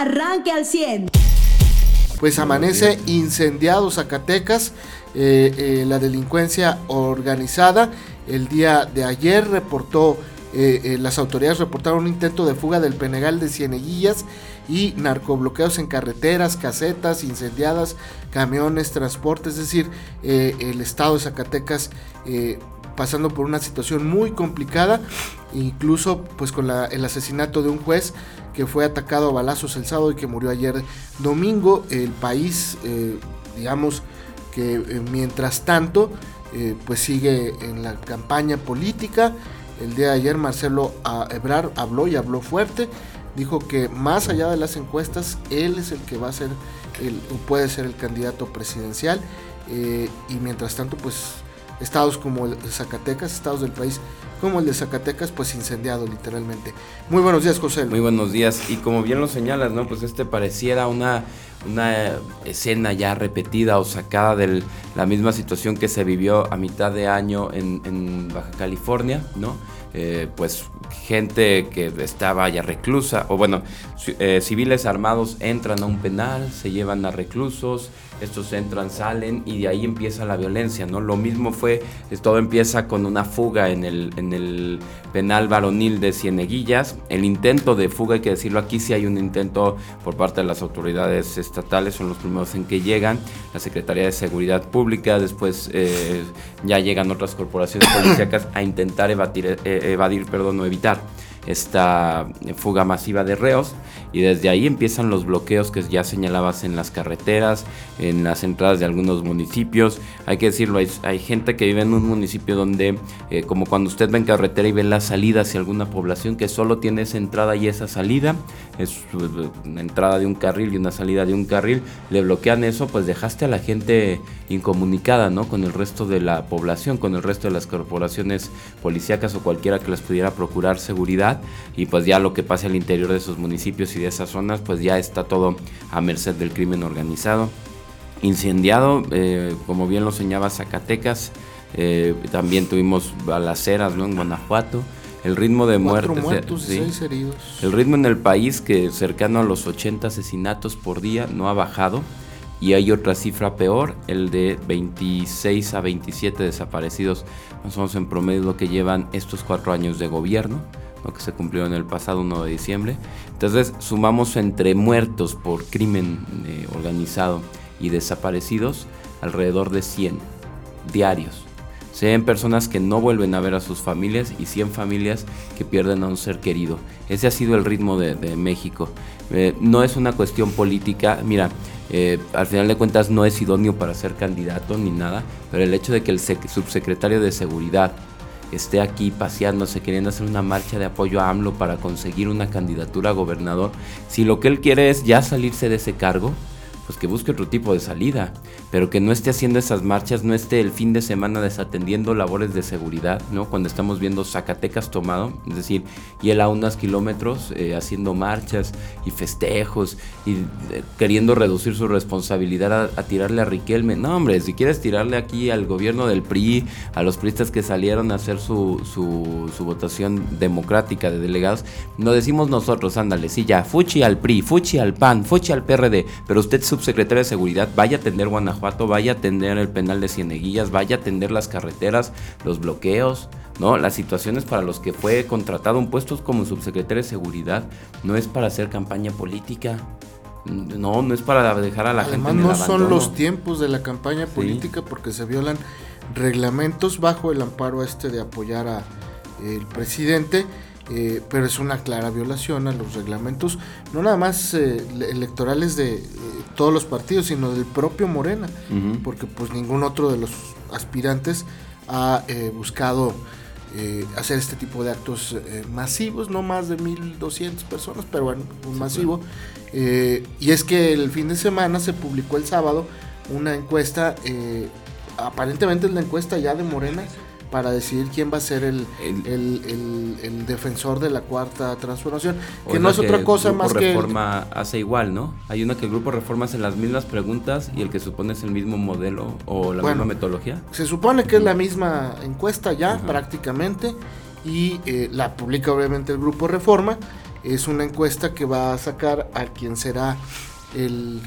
arranque al 100. Pues amanece incendiado Zacatecas, eh, eh, la delincuencia organizada. El día de ayer reportó, eh, las autoridades reportaron un intento de fuga del Penegal de Cieneguillas y narcobloqueos en carreteras, casetas incendiadas, camiones, transportes, es decir, el estado de Zacatecas pasando por una situación muy complicada, incluso pues con el asesinato de un juez que fue atacado a balazos el sábado y que murió ayer domingo. El país, eh, digamos que eh, mientras tanto, eh, pues sigue en la campaña política. El día de ayer Marcelo Ebrar habló y habló fuerte. Dijo que más allá de las encuestas, él es el que va a ser, el, o puede ser el candidato presidencial. y mientras tanto, pues estados como el de Zacatecas, estados del país como el de Zacatecas, pues incendiado literalmente. Muy buenos días, José. Muy buenos días. Y como bien lo señalas, ¿no? Pues este pareciera una, una escena ya repetida o sacada de la misma situación que se vivió a mitad de año en, Baja California, ¿no? Eh, pues gente que estaba ya reclusa, o bueno, eh, civiles armados entran a un penal, se llevan a reclusos, estos entran, salen y de ahí empieza la violencia, ¿no? Lo mismo fue, todo empieza con una fuga en el, en el penal varonil de Cieneguillas, el intento de fuga, hay que decirlo aquí, si hay un intento por parte de las autoridades estatales, son los primeros en que llegan, la Secretaría de Seguridad Pública, después eh, ya llegan otras corporaciones policíacas a intentar evadir, evadir perdón, o evitar esta fuga masiva de reos y desde ahí empiezan los bloqueos que ya señalabas en las carreteras, en las entradas de algunos municipios. Hay que decirlo, hay, gente que vive en un municipio donde, eh, como cuando usted va en carretera y ve la salida hacia alguna población que solo tiene esa entrada y esa salida, es una entrada de un carril y una salida de un carril, le bloquean eso, pues dejaste a la gente incomunicada, ¿no? Con el resto de la población, con el resto de las corporaciones policíacas o cualquiera que les pudiera procurar seguridad y pues ya lo que pase al interior de esos municipios y de esas zonas, pues ya está todo a merced del crimen organizado. Incendiado, eh, como bien lo señalaba Zacatecas, eh, también tuvimos balaceras ¿no? en Guanajuato. El ritmo de muertes. Muertos, seis heridos. El ritmo en el país, que cercano a los 80 asesinatos por día, no ha bajado. Y hay otra cifra peor, el de 26 a 27 desaparecidos, más o menos en promedio lo que llevan estos cuatro años de gobierno lo que se cumplió en el pasado 1 de diciembre. Entonces sumamos entre muertos por crimen eh, organizado y desaparecidos alrededor de 100 diarios. 100 personas que no vuelven a ver a sus familias y 100 familias que pierden a un ser querido. Ese ha sido el ritmo de, México. Eh, no es una cuestión política. Mira, eh, al final de cuentas no es idóneo para ser candidato ni nada, pero el hecho de que el subsecretario de Seguridad esté aquí paseándose, queriendo hacer una marcha de apoyo a AMLO para conseguir una candidatura a gobernador, si lo que él quiere es ya salirse de ese cargo, pues que busque otro tipo de salida, pero que no esté haciendo esas marchas, no esté el fin de semana desatendiendo labores de seguridad, ¿no? Cuando estamos viendo Zacatecas tomado, es decir, y él a unos kilómetros eh, haciendo marchas y festejos y eh, queriendo reducir su responsabilidad a, tirarle a Riquelme. No, hombre, si quieres tirarle aquí al gobierno del PRI, a los priistas que salieron a hacer su, su, su votación democrática de delegados, lo decimos nosotros, ándale, sí, ya, fuchi al PRI, fuchi al PAN, fuchi al PRD, pero usted subsecretario de Seguridad vaya a atender Guanajuato, vaya a atender el penal de Cieneguillas, vaya a atender las carreteras, los bloqueos, ¿no? Las situaciones para los que fue contratado un puesto como subsecretario de Seguridad no es para hacer campaña política. No, no es para dejar a la gente en no son los tiempos de la campaña política porque se violan reglamentos bajo el amparo este de apoyar a el presidente eh, pero es una clara violación a los reglamentos, no nada más eh, electorales de eh, todos los partidos, sino del propio Morena, porque pues ningún otro de los aspirantes ha buscado hacer este tipo de actos masivos, no más de 1.200 personas, pero bueno, un masivo. y es que el fin de semana se publicó el sábado una encuesta, aparentemente es la encuesta ya de Morena, para decidir quién va a ser el, el, defensor de la cuarta transformación, que no es otra cosa más que... Reforma hace igual, ¿no? Hay una que el Grupo Reforma hace las mismas preguntas y el que supone es el mismo modelo o la misma metodología. Se supone que es la misma encuesta ya prácticamente y eh, la publica obviamente el Grupo Reforma es una encuesta que va a sacar a quien será el,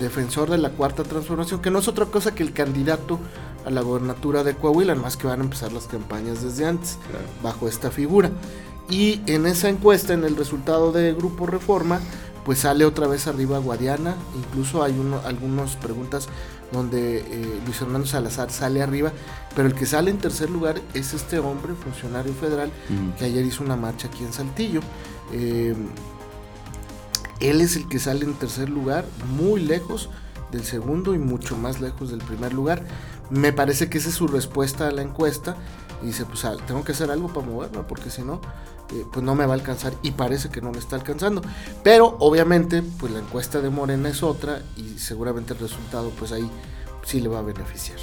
defensor de la cuarta transformación, que no es otra cosa que el candidato a la gobernatura de Coahuila, más que van a empezar las campañas desde antes, bajo esta figura. Y en esa encuesta, en el resultado de Grupo Reforma, pues sale otra vez arriba Guadiana, incluso hay uno, algunas preguntas donde eh, Luis Fernando Salazar sale arriba, pero el que sale en tercer lugar es este hombre, funcionario federal, que ayer hizo una marcha aquí en Saltillo. Eh, él es el que sale en tercer lugar, muy lejos del segundo y mucho más lejos del primer lugar. Me parece que esa es su respuesta a la encuesta. Y dice, pues ah, tengo que hacer algo para moverme, porque si no, eh, pues no me va a alcanzar. Y parece que no me está alcanzando. Pero obviamente, pues la encuesta de Morena es otra y seguramente el resultado, pues ahí sí le va a beneficiar.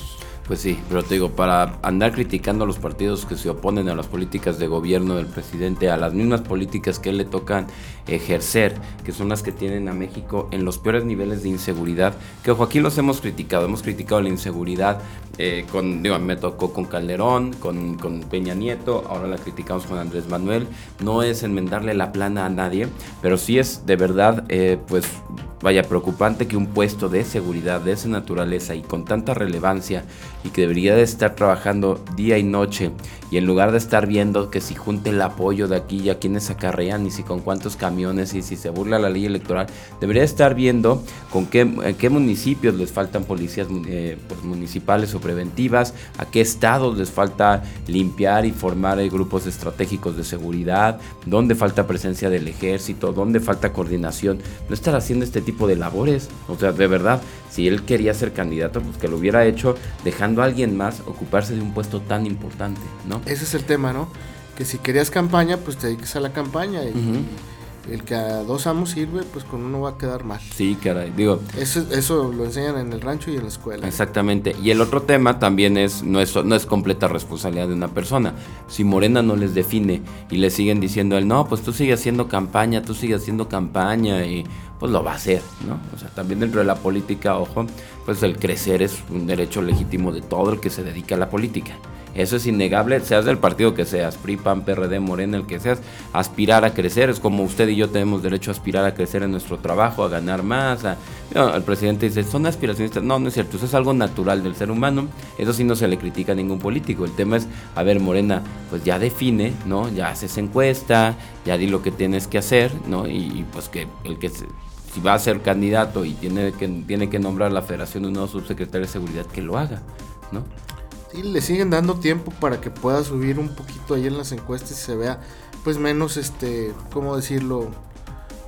Pues sí, pero te digo, para andar criticando a los partidos que se oponen a las políticas de gobierno del presidente, a las mismas políticas que le tocan ejercer, que son las que tienen a México en los peores niveles de inseguridad, que ojo, aquí los hemos criticado, hemos criticado la inseguridad eh, con, digo, me tocó con Calderón, con, con, Peña Nieto, ahora la criticamos con Andrés Manuel, no es enmendarle la plana a nadie, pero sí es de verdad, eh, pues vaya, preocupante que un puesto de seguridad de esa naturaleza y con tanta relevancia y que debería de estar trabajando día y noche y en lugar de estar viendo que si junte el apoyo de aquí y a quienes acarrean y si con cuántos camiones y si se burla la ley electoral, debería estar viendo con qué, en qué municipios les faltan policías eh, pues, municipales o preventivas, a qué estados les falta limpiar y formar eh, grupos estratégicos de seguridad, dónde falta presencia del ejército, dónde falta coordinación, no estar haciendo este tipo de labores. O sea, de verdad, si él quería ser candidato, pues que lo hubiera hecho dejando a alguien más ocuparse de un puesto tan importante, ¿no? Ese es el tema, ¿no? Que si querías campaña, pues te dediques a la campaña y, el que a dos amos sirve, pues con uno va a quedar mal. Sí, caray, digo. Eso, eso lo enseñan en el rancho y en la escuela. Exactamente. Y el otro tema también es no, es, no es completa responsabilidad de una persona. Si Morena no les define y le siguen diciendo a él, no, pues tú sigues haciendo campaña, tú sigues haciendo campaña y pues lo va a hacer, ¿no? O sea, también dentro de la política, ojo, pues el crecer es un derecho legítimo de todo el que se dedica a la política. Eso es innegable, seas del partido que seas, PRI, PAN, PRD, Morena, el que seas, aspirar a crecer, es como usted y yo tenemos derecho a aspirar a crecer en nuestro trabajo, a ganar más. el presidente dice, son aspiracionistas, no, no es cierto, eso es algo natural del ser humano, eso sí no se le critica a ningún político, el tema es, a ver, Morena, pues ya define, ¿no? Ya haces encuesta, ya di lo que tienes que hacer, ¿no? Y, pues que el que si va a ser candidato y tiene que, tiene que nombrar la federación de un subsecretario de seguridad, que lo haga, ¿no? Sí, le siguen dando tiempo para que pueda subir un poquito ahí en las encuestas y se vea, pues menos, este, ¿cómo decirlo?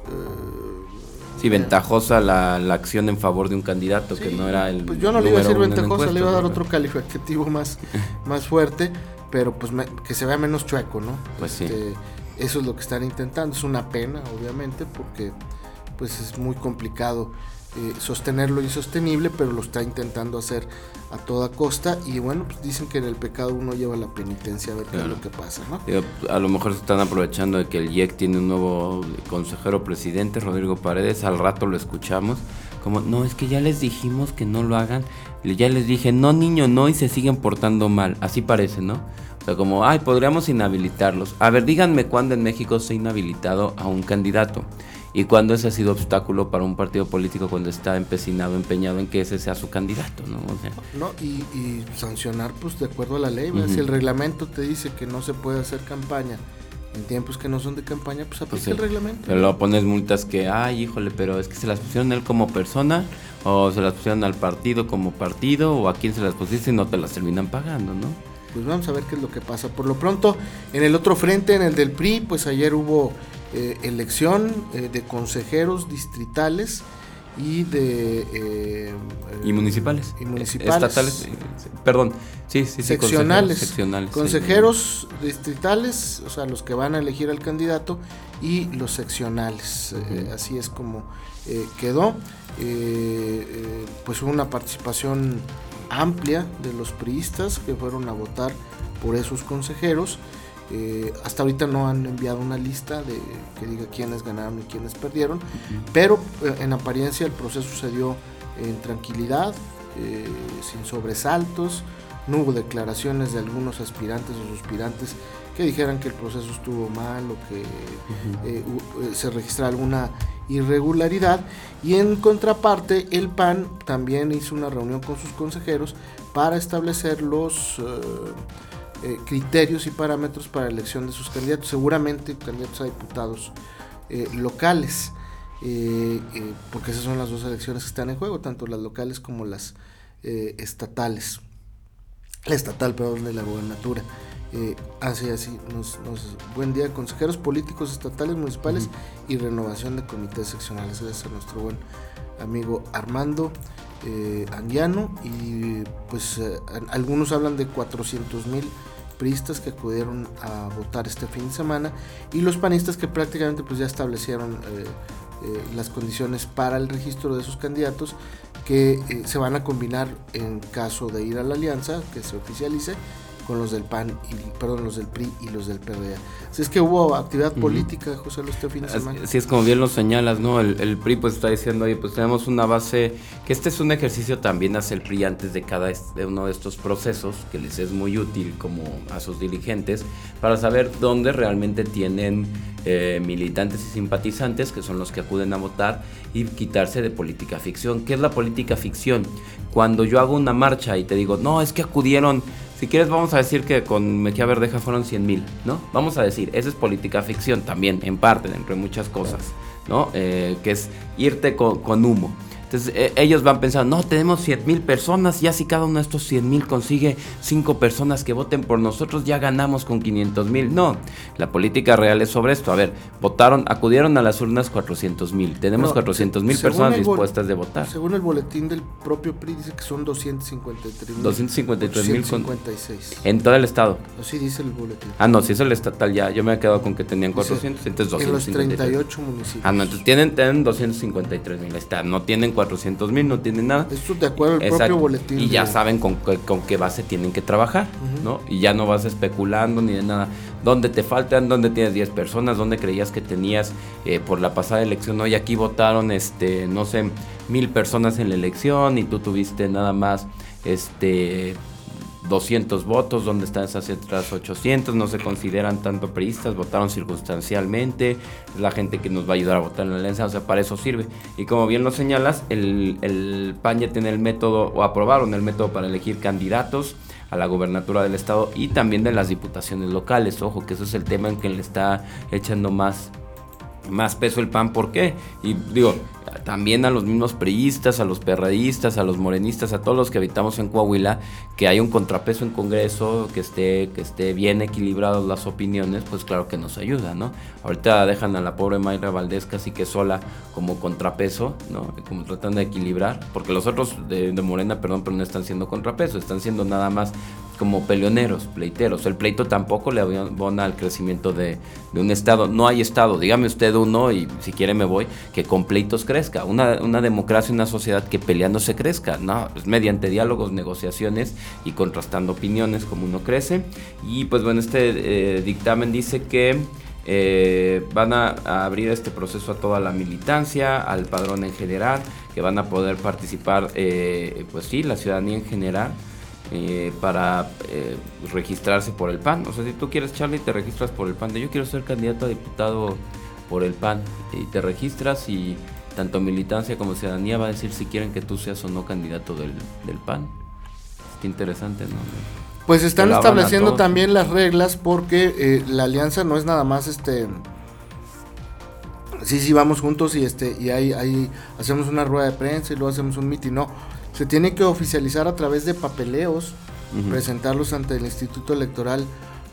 Eh, sí, ventajosa la, acción en favor de un candidato que no era el. Pues yo no le iba a decir ventajosa, le iba a dar otro calificativo más, más fuerte, pero pues que se vea menos chueco, ¿no? Pues sí. Este, eso es lo que están intentando. Es una pena, obviamente, porque pues es muy complicado eh, sostener lo insostenible, pero lo está intentando hacer a toda costa. Y bueno, pues dicen que en el pecado uno lleva la penitencia a ver qué es lo que pasa, ¿no? a lo mejor se están aprovechando de que el IEC tiene un nuevo consejero presidente, Rodrigo Paredes. Al rato lo escuchamos. Como, no, es que ya les dijimos que no lo hagan. Ya les dije, no, niño, no, y se siguen portando mal. Así parece, ¿no? O sea, como, ay, podríamos inhabilitarlos. A ver, díganme cuándo en México se ha inhabilitado a un candidato y cuando ese ha sido obstáculo para un partido político cuando está empecinado, empeñado en que ese sea su candidato, ¿no? no y, sancionar pues de acuerdo a la ley, si el reglamento te dice que no se puede hacer campaña en tiempos que no son de campaña, pues aplica pues el reglamento. Pero luego pones multas que, ay, híjole, pero es que se las pusieron él como persona o se las pusieron al partido como partido o a quién se las pusiste y no te las terminan pagando, ¿no? Pues vamos a ver qué es lo que pasa. Por lo pronto, en el otro frente, en el del PRI, pues ayer hubo eh, elección eh, de consejeros distritales y de eh, y municipales. y municipales. Estatales perdón. Sí sí, seccionales, seccionales consejeros distritales o sea los que van a elegir al candidato y los seccionales. Así es como quedó. Pues hubo una participación amplia de los priistas que fueron a votar por esos consejeros eh, hasta ahorita no han enviado una lista de que diga quiénes ganaron y quiénes perdieron, pero eh, en apariencia el proceso se dio en tranquilidad, eh, sin sobresaltos. no hubo declaraciones de algunos aspirantes o suspirantes que dijeran que el proceso estuvo mal o que se registra alguna irregularidad. Y en contraparte, el PAN también hizo una reunión con sus consejeros para establecer los eh, criterios y parámetros para la elección de sus candidatos, seguramente candidatos a diputados locales. porque esas son las dos elecciones que están en juego, tanto las locales como las estatales la estatal, perdón, de la gobernatura. Eh, así, así, nos, buen día, consejeros políticos estatales, municipales y renovación de comités seccionales. Gracias a nuestro buen amigo Armando eh, Anguiano. Y pues eh, algunos hablan de 400 mil priistas que acudieron a votar este fin de semana y los panistas que prácticamente pues ya establecieron eh, las condiciones para el registro de sus candidatos que eh, se van a combinar en caso de ir a la alianza, que se oficialice, con los del PAN, y, perdón, los del PRI y los del PRD. Si es que hubo actividad política, José Luis, este fin de semana. Así es como bien lo señalas, ¿no? El, PRI pues está diciendo, oye, pues tenemos una base, que este es un ejercicio también hace el PRI antes de cada uno de estos procesos, que les es muy útil como a sus dirigentes, para saber dónde realmente tienen eh, militantes y simpatizantes, que son los que acuden a votar, y quitarse de política ficción. ¿Qué es la política ficción? Cuando yo hago una marcha y te digo, no, es que acudieron, si quieres vamos a decir que con Mejía Verdeja fueron 100 mil, ¿no? Vamos a decir, esa es política ficción también, en parte, entre muchas cosas, ¿no? Eh, que es irte con humo. Entonces eh, ellos van pensando, no, tenemos 100 mil personas, ya si cada uno de estos 100 mil consigue 5 personas que voten por nosotros, ya ganamos con 500 mil. No, la política real es sobre esto. A ver, votaron, acudieron a las urnas 400 mil. Tenemos 400 mil personas dispuestas de votar. Según el boletín del propio PRI dice que son 253 mil. 253 mil En todo el estado. Así dice el boletín. Ah, no, si es el estatal ya. Yo me he quedado con que tenían 400, entonces 253. En los 38 municipios. Ah, no, entonces tienen, tienen 253 mil. No tienen 400 mil, no tienen nada. Esto de acuerdo al propio boletín. Y ya saben con, con, qué base tienen que trabajar, ¿no? Y ya no vas especulando ni de nada. ¿Dónde te faltan? ¿Dónde tienes 10 personas? ¿Dónde creías que tenías eh, por la pasada elección? Hoy aquí votaron, este, no sé, mil personas en la elección y tú tuviste nada más, este 200 votos, donde están esas otras 800, no se consideran tanto priistas, votaron circunstancialmente, es la gente que nos va a ayudar a votar en la alianza, o sea, para eso sirve. Y como bien lo señalas, el, el PAN ya tiene el método, o aprobaron el método para elegir candidatos a la gobernatura del estado y también de las diputaciones locales, ojo, que eso es el tema en que le está echando más más peso el PAN, ¿por qué? Y digo, también a los mismos priistas, a los perradistas, a los morenistas, a todos los que habitamos en Coahuila, que hay un contrapeso en Congreso, que esté, que esté bien equilibradas las opiniones, pues claro que nos ayuda, ¿no? Ahorita dejan a la pobre Mayra Valdés casi que sola como contrapeso, ¿no? Como tratando de equilibrar, porque los otros de, de Morena, perdón, pero no están siendo contrapeso, están siendo nada más como peleoneros, pleiteros. El pleito tampoco le abona al crecimiento de, un Estado. No hay Estado, dígame usted uno y si quiere me voy, que con pleitos Una, una democracia, una sociedad que peleando se crezca. No, es mediante diálogos, negociaciones y contrastando opiniones como uno crece. Y pues bueno, este eh, dictamen dice que... Eh, van a, abrir este proceso a toda la militancia, al padrón en general, que van a poder participar, eh, pues sí, la ciudadanía en general, para registrarse por el PAN. O sea, si tú quieres, Charlie, te registras por el PAN. Yo quiero ser candidato a diputado por el PAN. Y te registras y tanto militancia como ciudadanía va a decir si quieren que tú seas o no candidato del, PAN. Está interesante, ¿no? Pues están estableciendo también las reglas porque eh, la alianza no es nada más este sí, sí, vamos juntos y este y ahí, ahí hacemos una rueda de prensa y luego hacemos un mitin, no se tiene que oficializar a través de papeleos, presentarlos ante el Instituto Electoral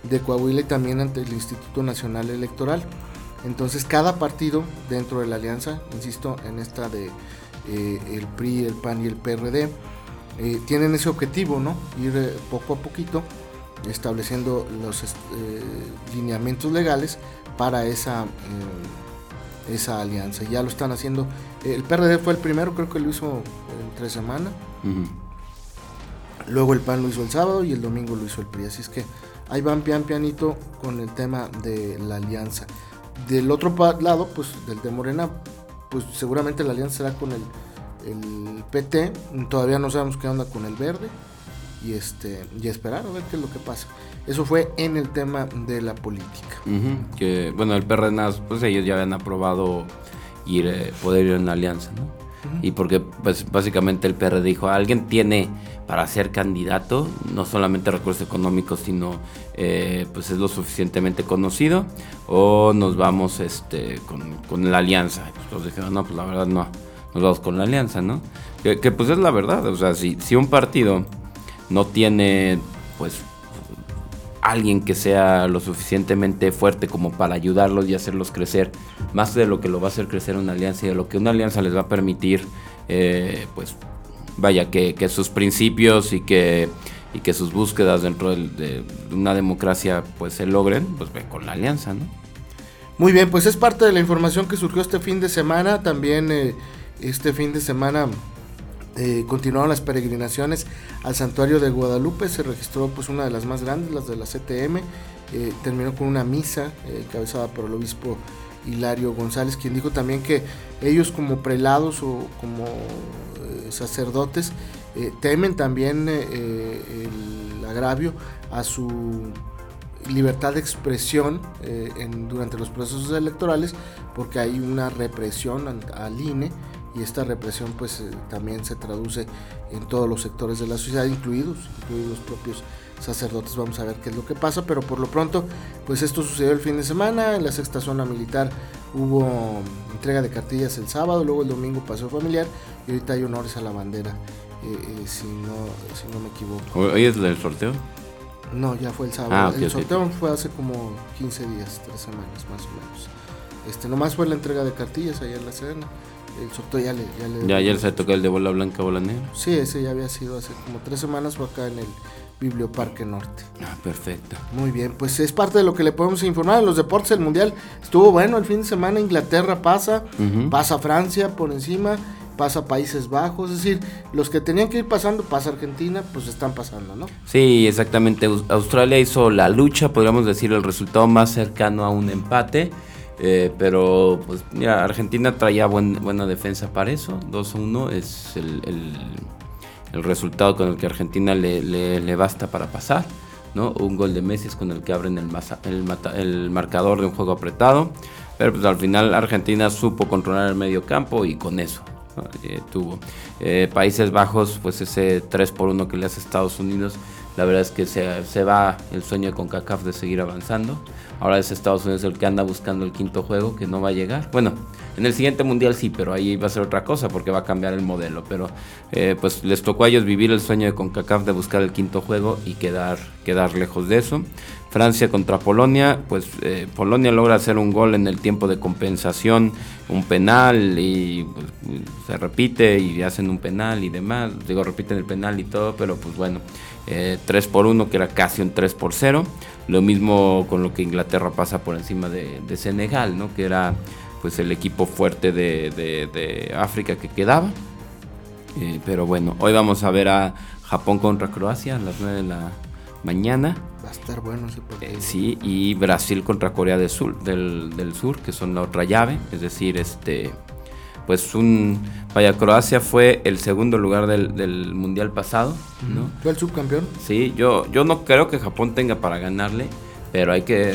de Coahuila y también ante el Instituto Nacional Electoral. Entonces cada partido dentro de la alianza, insisto, en esta de eh, el PRI, el PAN y el PRD, eh, tienen ese objetivo, ¿no? Ir eh, poco a poquito estableciendo los lineamientos legales para esa, esa alianza. Ya lo están haciendo. El PRD fue el primero, creo que lo hizo entre semana. Luego el PAN lo hizo el sábado y el domingo lo hizo el PRI. Así es que ahí van pian pianito con el tema de la alianza. Del otro lado, pues del de Morena, pues seguramente la alianza será con el, el PT. Todavía no sabemos qué onda con el verde. y este y esperar a ver qué es lo que pasa. Eso fue en el tema de la política. Que bueno, el PRD pues ellos ya habían aprobado ir eh, poder ir en alianza, ¿no? Y porque pues básicamente el PRD dijo, alguien tiene para ser candidato, no solamente recursos económicos, sino eh, pues es lo suficientemente conocido, o nos vamos este con, con la alianza. Entonces dijeron, no, pues la verdad no, nos vamos con la alianza, ¿no? Que, que pues es la verdad, o sea, si, si un partido no tiene pues alguien que sea lo suficientemente fuerte como para ayudarlos y hacerlos crecer, más de lo que lo va a hacer crecer una alianza y de lo que una alianza les va a permitir, eh, pues vaya, que, sus principios y que, y que sus búsquedas dentro de, una democracia pues se logren, pues ven con la alianza, ¿no? Muy bien, pues es parte de la información que surgió este fin de semana, también eh, este fin de semana eh, continuaron las peregrinaciones al santuario de Guadalupe, se registró pues una de las más grandes, las de la CTM, eh, terminó con una misa eh, encabezada por el obispo Hilario González, quien dijo también que ellos como prelados o como sacerdotes temen también el agravio a su libertad de expresión durante los procesos electorales porque hay una represión al INE y esta represión pues eh, también se traduce en todos los sectores de la sociedad, incluidos, incluidos los propios sacerdotes. Vamos a ver qué es lo que pasa, pero por lo pronto pues esto sucedió el fin de semana, en la sexta zona militar hubo entrega de cartillas el sábado, luego el domingo paseo familiar y ahorita hay honores a la bandera, eh, eh, si, no, si no me equivoco. ¿Hoy es el sorteo? No, ya fue el sábado. Ah, el sorteo fue hace como 15 días, 3 semanas más o menos. Este, nomás fue la entrega de cartillas ayer en la Sedena el sorteo ya le... Ya, le, ya ayer se tocó el de bola blanca, bola negra. Sí, ese ya había sido hace como tres semanas, fue acá en el Biblioparque Norte. Ah, perfecto. Muy bien, pues es parte de lo que le podemos informar. En los deportes del Mundial estuvo bueno el fin de semana, Inglaterra pasa, pasa Francia por encima, pasa Países Bajos, es decir, los que tenían que ir pasando, pasa Argentina, pues están pasando, ¿no? Sí, exactamente. Australia hizo la lucha, podríamos decir, el resultado más cercano a un empate eh, pero pues ya Argentina traía buena defensa para eso. 2-1 es el, el, resultado con el que Argentina le, le, basta para pasar. ¿no? Un gol de Messi es con el que abren el, el, marcador de un juego apretado. Pero pues al final Argentina supo controlar el medio campo y con eso eh, tuvo. Eh, Países Bajos, pues ese 3 por 1 que le hace Estados Unidos, la verdad es que se, se va el sueño de CONCACAF de seguir avanzando. Ahora es Estados Unidos el que anda buscando el quinto juego que no va a llegar. Bueno, en el siguiente mundial sí, pero ahí va a ser otra cosa porque va a cambiar el modelo. Pero eh, pues les tocó a ellos vivir el sueño de CONCACAF de buscar el quinto juego y quedar, quedar lejos de eso. Francia contra Polonia, pues eh, Polonia logra hacer un gol en el tiempo de compensación, un penal y pues, se repite y hacen un penal y demás. Digo, repiten el penal y todo, pero pues bueno, 3 eh, por 1 que era casi un 3 por 0. Lo mismo con lo que Inglaterra pasa por encima de, Senegal, ¿no? que era pues el equipo fuerte de, África que quedaba. Eh, pero bueno, hoy vamos a ver a Japón contra Croacia a las 9 de la mañana. Va a estar bueno ese partido. Eh, sí, y Brasil contra Corea del Sur, del, del Sur, que son la otra llave. Es decir, este pues un vaya Croacia fue el segundo lugar del, mundial pasado ¿no? fue el subcampeón sí yo yo no creo que Japón tenga para ganarle pero hay que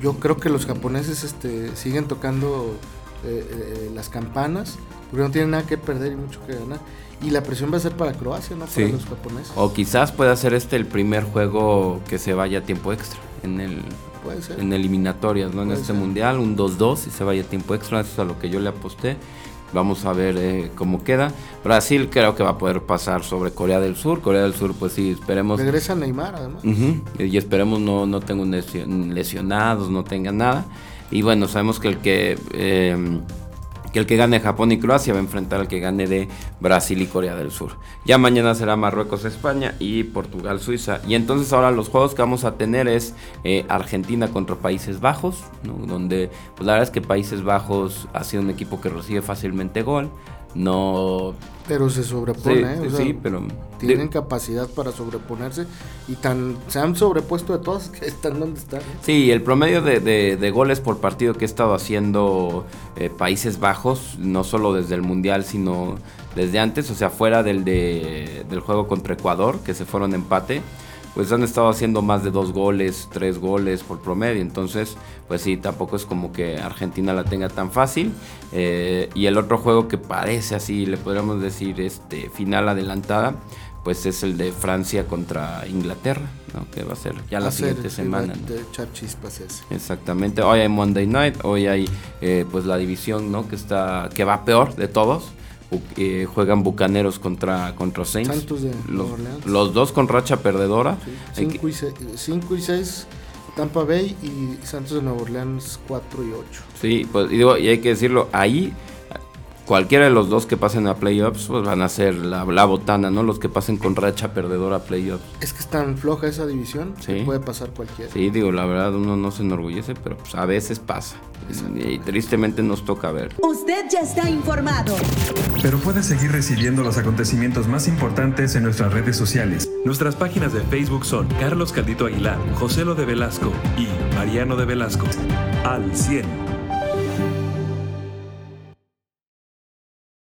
yo creo que los japoneses este siguen tocando eh, eh, las campanas porque no tienen nada que perder y mucho que ganar y la presión va a ser para Croacia no para los japoneses o quizás pueda ser este el primer juego que se vaya a tiempo extra en el Puede ser. en eliminatorias, ¿no? En este mundial, un 2-2 y se vaya a tiempo extra, eso es a lo que yo le aposté. Vamos a ver eh, cómo queda. Brasil creo que va a poder pasar sobre Corea del Sur. Corea del Sur, pues sí, esperemos. Regresa Neymar, además. Y esperemos no, no tengan lesionados, no tengan nada. Y bueno, sabemos que el que. Eh, que el que gane Japón y Croacia va a enfrentar al que gane de Brasil y Corea del Sur. Ya mañana será Marruecos, España y Portugal, Suiza. Y entonces ahora los juegos que vamos a tener es eh, Argentina contra Países Bajos, donde pues la verdad es que Países Bajos ha sido un equipo que recibe fácilmente gol. No Pero se sobrepone, Sí, ¿eh? O sea, sí, pero tienen capacidad para sobreponerse y tan se han sobrepuesto de todas que están donde están. Sí, el promedio de, de- de goles por partido que ha estado haciendo eh, Países Bajos, no solo desde el Mundial, sino desde antes, o sea, fuera del, de- del juego contra Ecuador, que se fueron empate, pues han estado haciendo más de dos goles, tres goles por promedio. Entonces, pues sí, tampoco es como que Argentina la tenga tan fácil. Eh, y el otro juego que parece así, le podríamos decir, este final adelantada, pues es el de Francia contra Inglaterra, ¿no? que va a ser ya la siguiente semana. ¿no? de echar chispas ese. Exactamente. Hoy hay Monday Night, hoy hay eh, pues la división, ¿no? Que está que va peor de todos. Eh, juegan Bucaneros contra contra Saints. Santos de los, Orleans. los dos con racha perdedora. Hay que- 5 y 6 Tampa Bay y Santos de Nueva Orleans 4 y 8. Sí, pues y, digo, y hay que decirlo, ahí cualquiera de los dos que pasen a playoffs pues van a ser la, la botana, ¿no? Los que pasen con racha perdedora a playoffs. Es que es tan floja esa división Sí. que puede pasar cualquiera. Sí, digo, la verdad uno no se enorgullece, pero pues a veces pasa. Y tristemente nos toca ver. Usted ya está informado. Pero puedes seguir recibiendo los acontecimientos más importantes en nuestras redes sociales. Nuestras páginas de Facebook son Carlos Caldito Aguilar, José Lo de Velasco y Mariano de Velasco. Al 100.